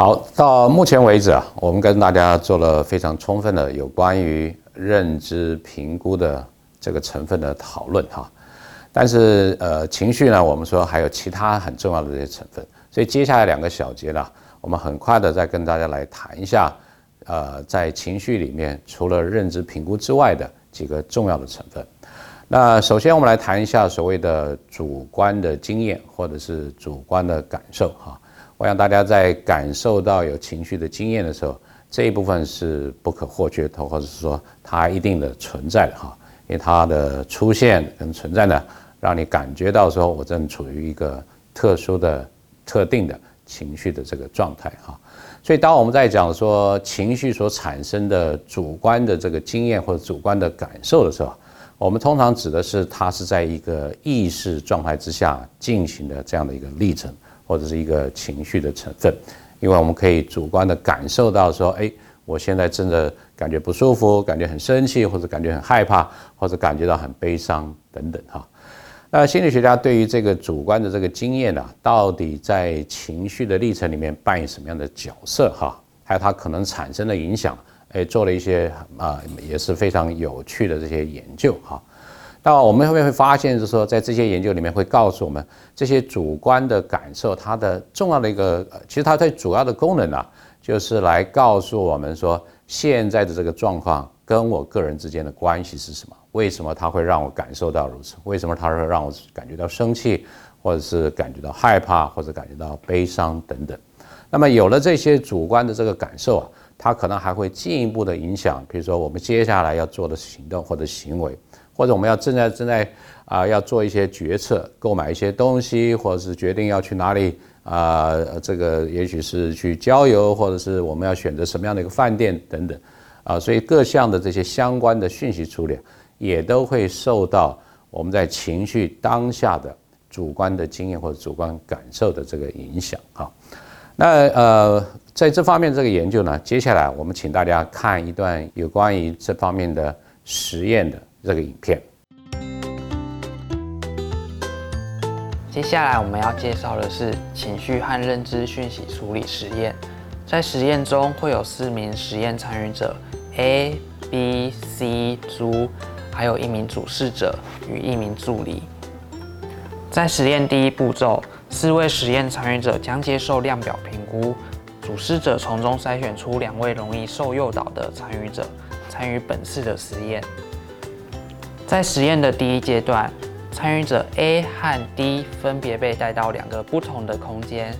好，到目前为止啊，我们跟大家做了非常充分的有关于认知评估的这个成分的讨论哈。但是呃，情绪呢，我们说还有其他很重要的这些成分，所以接下来两个小节呢，我们很快的再跟大家来谈一下，呃，在情绪里面除了认知评估之外的几个重要的成分。那首先我们来谈一下所谓的主观的经验或者是主观的感受哈。我想大家在感受到有情绪的经验的时候，这一部分是不可或缺的，或者是说它一定的存在的哈，因为它的出现跟存在呢，让你感觉到说我正处于一个特殊的、特定的情绪的这个状态哈。所以当我们在讲说情绪所产生的主观的这个经验或者主观的感受的时候，我们通常指的是它是在一个意识状态之下进行的这样的一个历程。或者是一个情绪的成分，因为我们可以主观的感受到说，哎，我现在真的感觉不舒服，感觉很生气，或者感觉很害怕，或者感觉到很悲伤等等哈。那心理学家对于这个主观的这个经验呢，到底在情绪的历程里面扮演什么样的角色哈？还有它可能产生的影响，哎，做了一些啊也是非常有趣的这些研究哈。那我们后面会发现，就是说，在这些研究里面会告诉我们，这些主观的感受，它的重要的一个，其实它最主要的功能啊，就是来告诉我们说，现在的这个状况跟我个人之间的关系是什么？为什么它会让我感受到如此？为什么它会让我感觉到生气，或者是感觉到害怕，或者感觉到悲伤等等？那么有了这些主观的这个感受啊，它可能还会进一步的影响，比如说我们接下来要做的行动或者行为。或者我们要正在正在啊要做一些决策，购买一些东西，或者是决定要去哪里啊，这个也许是去郊游，或者是我们要选择什么样的一个饭店等等啊，所以各项的这些相关的讯息处理，也都会受到我们在情绪当下的主观的经验或者主观感受的这个影响哈。那呃，在这方面这个研究呢，接下来我们请大家看一段有关于这方面的实验的。这个影片。接下来我们要介绍的是情绪和认知讯息处理实验。在实验中会有四名实验参与者 A、B、C 猪，还有一名主事者与一名助理。在实验第一步骤，四位实验参与者将接受量表评估，主事者从中筛选出两位容易受诱导的参与者，参与本次的实验。在实验的第一阶段，参与者 A 和 D 分别被带到两个不同的空间。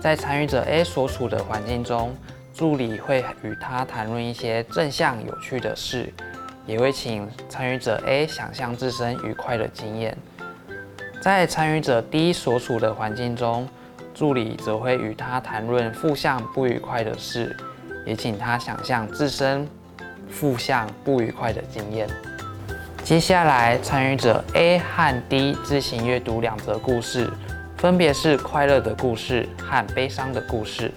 在参与者 A 所处的环境中，助理会与他谈论一些正向有趣的事，也会请参与者 A 想象自身愉快的经验。在参与者 D 所处的环境中，助理则会与他谈论负向不愉快的事，也请他想象自身负向不愉快的经验。接下来，参与者 A 和 D 自行阅读两则故事，分别是快乐的故事和悲伤的故事。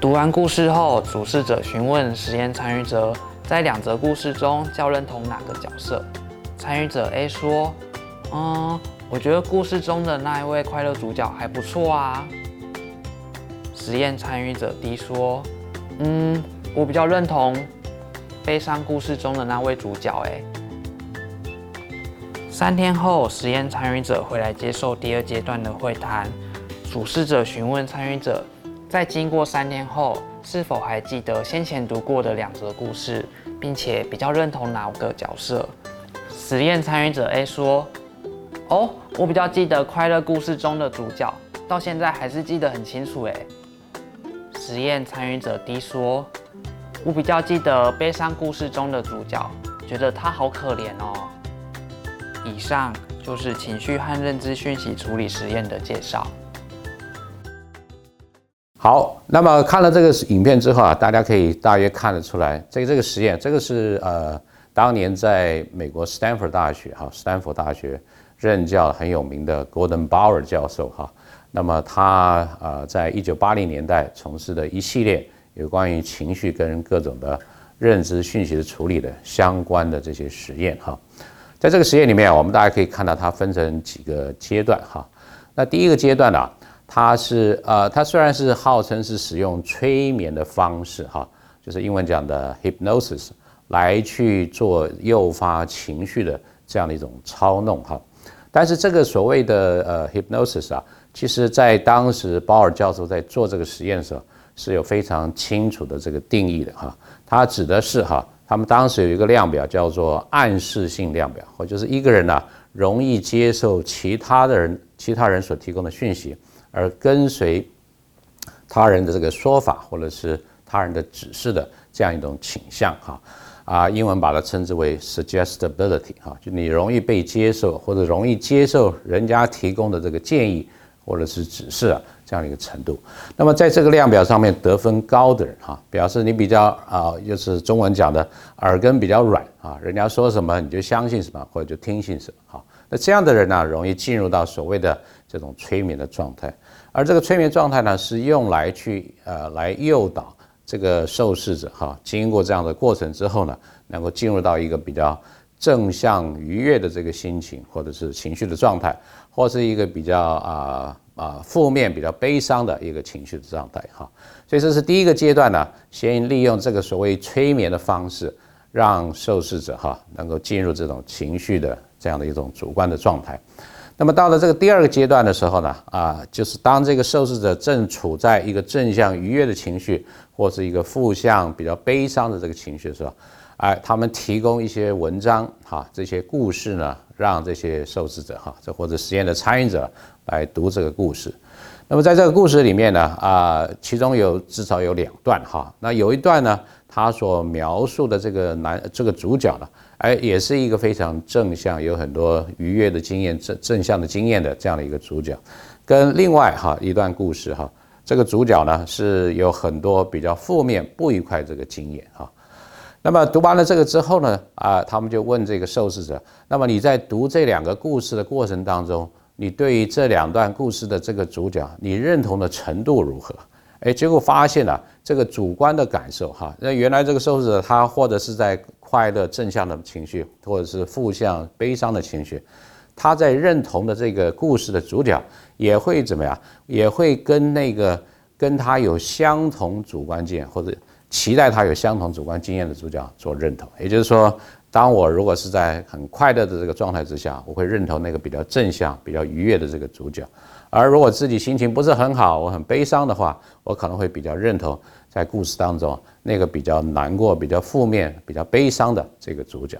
读完故事后，主事者询问实验参与者，在两则故事中较认同哪个角色？参与者 A 说：“嗯，我觉得故事中的那一位快乐主角还不错啊。”实验参与者 D 说：“嗯，我比较认同悲伤故事中的那位主角。”哎。三天后，实验参与者回来接受第二阶段的会谈。主事者询问参与者，在经过三天后，是否还记得先前读过的两则故事，并且比较认同哪个角色？实验参与者 A 说：“哦，我比较记得快乐故事中的主角，到现在还是记得很清楚。”诶。实验参与者 D 说：“我比较记得悲伤故事中的主角，觉得他好可怜哦。”以上就是情绪和认知讯息处理实验的介绍。好，那么看了这个影片之后啊，大家可以大约看得出来，这个这个实验，这个是呃，当年在美国斯坦福大学哈，斯坦福大学任教很有名的 Gordon Bauer 教授哈，那么他呃，在一九八零年代从事的一系列有关于情绪跟各种的认知讯息的处理的相关的这些实验哈。在这个实验里面，我们大家可以看到它分成几个阶段哈。那第一个阶段呢，它是呃，它虽然是号称是使用催眠的方式哈，就是英文讲的 hypnosis 来去做诱发情绪的这样的一种操弄哈，但是这个所谓的呃 hypnosis 啊，其实在当时鲍尔教授在做这个实验的时候是有非常清楚的这个定义的哈，它指的是哈，他们当时有一个量表叫做暗示性量表，或就是一个人呢。容易接受其他的人、其他人所提供的讯息，而跟随他人的这个说法或者是他人的指示的这样一种倾向，哈啊，英文把它称之为 suggestibility，哈，就你容易被接受或者容易接受人家提供的这个建议或者是指示啊。这样的一个程度，那么在这个量表上面得分高的人哈，表示你比较啊，就是中文讲的耳根比较软啊，人家说什么你就相信什么或者就听信什么哈。那这样的人呢，容易进入到所谓的这种催眠的状态，而这个催眠状态呢，是用来去呃来诱导这个受试者哈，经过这样的过程之后呢，能够进入到一个比较正向愉悦的这个心情或者是情绪的状态，或是一个比较啊。啊，负面比较悲伤的一个情绪的状态哈，所以这是第一个阶段呢，先利用这个所谓催眠的方式，让受试者哈能够进入这种情绪的这样的一种主观的状态。那么到了这个第二个阶段的时候呢，啊，就是当这个受试者正处在一个正向愉悦的情绪，或是一个负向比较悲伤的这个情绪的时候，哎，他们提供一些文章哈，这些故事呢，让这些受试者哈，这或者实验的参与者。来读这个故事，那么在这个故事里面呢，啊，其中有至少有两段哈。那有一段呢，他所描述的这个男这个主角呢，哎，也是一个非常正向、有很多愉悦的经验、正正向的经验的这样的一个主角，跟另外哈一段故事哈，这个主角呢是有很多比较负面、不愉快这个经验哈。那么读完了这个之后呢，啊，他们就问这个受试者，那么你在读这两个故事的过程当中。你对于这两段故事的这个主角，你认同的程度如何？哎，结果发现了这个主观的感受哈，那原来这个受试者他或者是在快乐正向的情绪，或者是负向悲伤的情绪，他在认同的这个故事的主角也会怎么样？也会跟那个跟他有相同主观经验或者期待他有相同主观经验的主角做认同，也就是说。当我如果是在很快乐的这个状态之下，我会认同那个比较正向、比较愉悦的这个主角；而如果自己心情不是很好，我很悲伤的话，我可能会比较认同在故事当中那个比较难过、比较负面、比较悲伤的这个主角。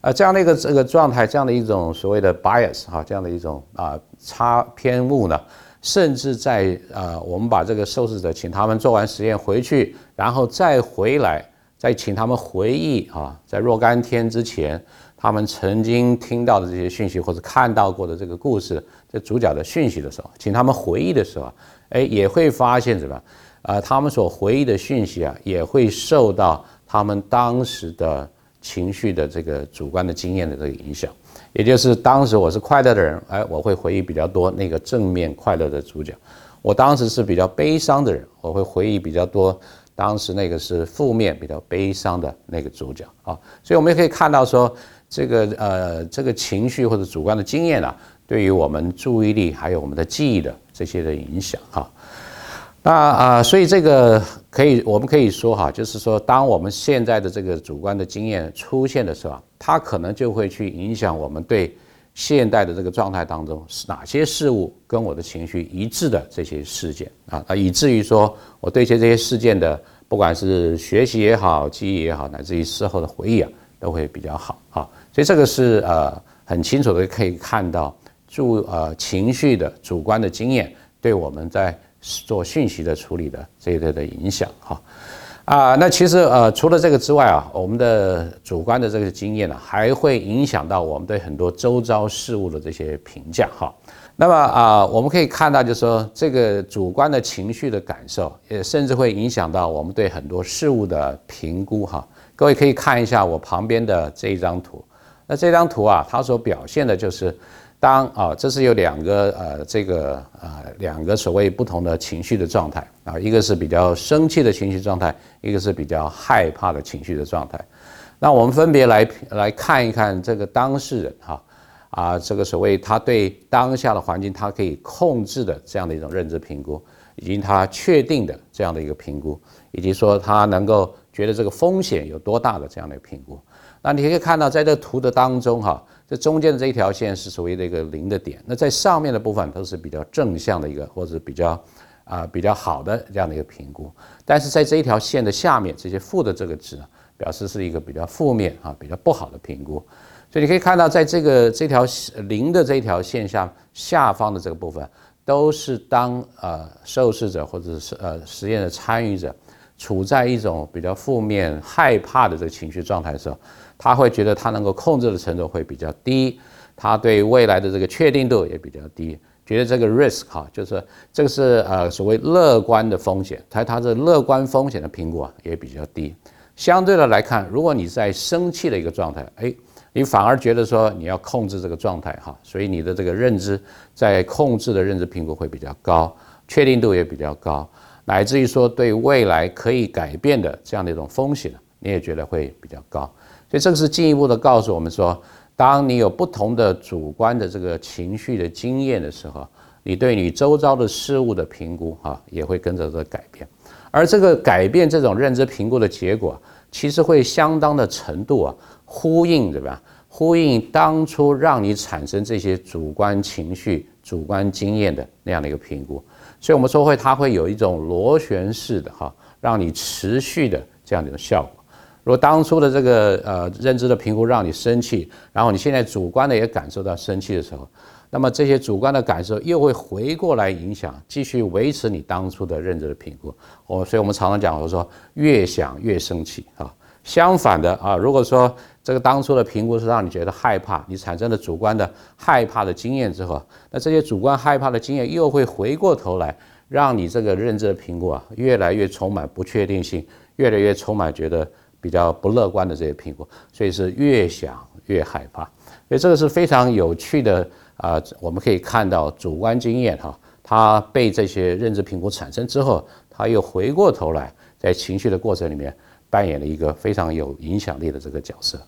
啊，这样的一个这个状态，这样的一种所谓的 bias 哈，这样的一种啊差偏误呢，甚至在啊，我们把这个受试者请他们做完实验回去，然后再回来。再请他们回忆啊，在若干天之前，他们曾经听到的这些讯息或者看到过的这个故事，这主角的讯息的时候，请他们回忆的时候，哎，也会发现什么？啊，他们所回忆的讯息啊，也会受到他们当时的情绪的这个主观的经验的这个影响。也就是当时我是快乐的人，哎，我会回忆比较多那个正面快乐的主角；我当时是比较悲伤的人，我会回忆比较多。当时那个是负面、比较悲伤的那个主角啊，所以我们也可以看到说，这个呃，这个情绪或者主观的经验啊，对于我们注意力还有我们的记忆的这些的影响哈。那啊，所以这个可以，我们可以说哈，就是说，当我们现在的这个主观的经验出现的时候，它可能就会去影响我们对。现代的这个状态当中是哪些事物跟我的情绪一致的这些事件啊啊，以至于说我对这这些事件的不管是学习也好、记忆也好，乃至于事后的回忆啊，都会比较好啊。所以这个是呃很清楚的可以看到，注呃情绪的主观的经验对我们在做讯息的处理的这一类的影响哈。啊，那其实呃，除了这个之外啊，我们的主观的这个经验呢，还会影响到我们对很多周遭事物的这些评价哈。那么啊，我们可以看到，就是说这个主观的情绪的感受，也甚至会影响到我们对很多事物的评估哈。各位可以看一下我旁边的这一张图，那这张图啊，它所表现的就是。当啊，这是有两个呃，这个啊，两个所谓不同的情绪的状态啊，一个是比较生气的情绪状态，一个是比较害怕的情绪的状态。那我们分别来来看一看这个当事人哈啊，这个所谓他对当下的环境他可以控制的这样的一种认知评估，以及他确定的这样的一个评估，以及说他能够觉得这个风险有多大的这样的评估。那你可以看到，在这图的当中，哈，这中间的这一条线是所谓的一个零的点，那在上面的部分都是比较正向的一个，或者比较啊比较好的这样的一个评估。但是在这一条线的下面，这些负的这个值呢，表示是一个比较负面啊，比较不好的评估。所以你可以看到，在这个这条零的这一条线下下方的这个部分，都是当呃受试者或者是呃实验的参与者处在一种比较负面、害怕的这个情绪状态的时候，他会觉得他能够控制的程度会比较低，他对未来的这个确定度也比较低，觉得这个 risk 哈，就是这个是呃所谓乐观的风险，他他的乐观风险的评估啊也比较低。相对的来看，如果你在生气的一个状态，哎。你反而觉得说你要控制这个状态哈，所以你的这个认知在控制的认知评估会比较高，确定度也比较高，乃至于说对未来可以改变的这样的一种风险，你也觉得会比较高。所以这个是进一步的告诉我们说，当你有不同的主观的这个情绪的经验的时候，你对你周遭的事物的评估哈也会跟着这改变，而这个改变这种认知评估的结果，其实会相当的程度啊。呼应对吧？呼应当初让你产生这些主观情绪、主观经验的那样的一个评估，所以我们说会它会有一种螺旋式的哈，让你持续的这样的一种效果。如果当初的这个呃认知的评估让你生气，然后你现在主观的也感受到生气的时候，那么这些主观的感受又会回过来影响，继续维持你当初的认知的评估。我，所以我们常常讲，我说越想越生气啊。相反的啊，如果说这个当初的评估是让你觉得害怕，你产生了主观的害怕的经验之后，那这些主观害怕的经验又会回过头来，让你这个认知的评估啊，越来越充满不确定性，越来越充满觉得比较不乐观的这些评估，所以是越想越害怕。所以这个是非常有趣的啊，我们可以看到主观经验哈，它被这些认知评估产生之后，它又回过头来在情绪的过程里面扮演了一个非常有影响力的这个角色。